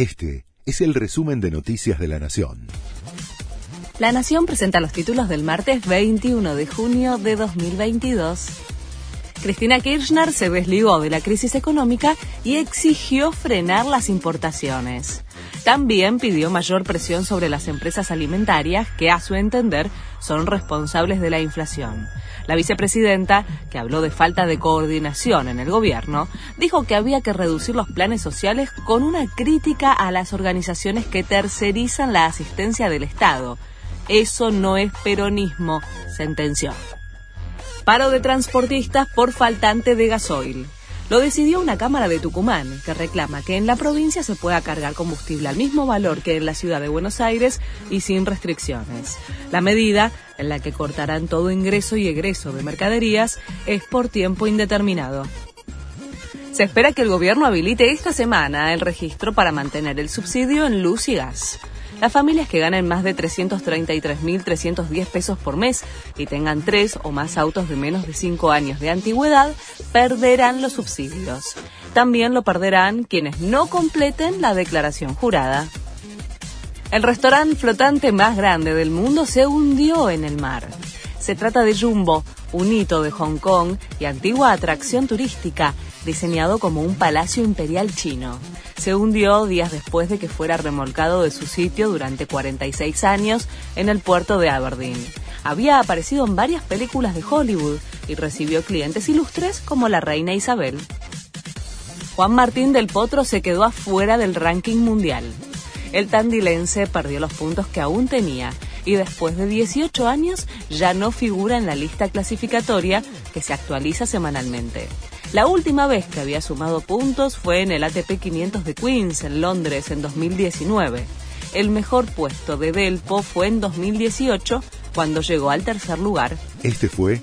Este es el resumen de Noticias de la Nación. La Nación presenta los títulos del martes 21 de junio de 2022. Cristina Kirchner se desligó de la crisis económica y exigió frenar las importaciones. También pidió mayor presión sobre las empresas alimentarias que, a su entender, son responsables de la inflación. La vicepresidenta, que habló de falta de coordinación en el gobierno, dijo que había que reducir los planes sociales con una crítica a las organizaciones que tercerizan la asistencia del Estado. Eso no es peronismo, sentenció. Paro de transportistas por faltante de gasoil. Lo decidió una Cámara de Tucumán, que reclama que en la provincia se pueda cargar combustible al mismo valor que en la ciudad de Buenos Aires y sin restricciones. La medida, en la que cortarán todo ingreso y egreso de mercaderías, es por tiempo indeterminado. Se espera que el gobierno habilite esta semana el registro para mantener el subsidio en luz y gas. Las familias que ganen más de 333.310 pesos por mes y tengan tres o más autos de menos de cinco años de antigüedad perderán los subsidios. También lo perderán quienes no completen la declaración jurada. El restaurante flotante más grande del mundo se hundió en el mar. Se trata de Jumbo, un hito de Hong Kong y antigua atracción turística, diseñado como un palacio imperial chino se hundió días después de que fuera remolcado de su sitio durante 46 años en el puerto de Aberdeen. Había aparecido en varias películas de Hollywood y recibió clientes ilustres como la reina Isabel. Juan Martín del Potro se quedó afuera del ranking mundial. El tandilense perdió los puntos que aún tenía y después de 18 años ya no figura en la lista clasificatoria que se actualiza semanalmente. La última vez que había sumado puntos fue en el ATP 500 de Queens, en Londres, en 2019. El mejor puesto de Delpo fue en 2018, cuando llegó al tercer lugar. Este fue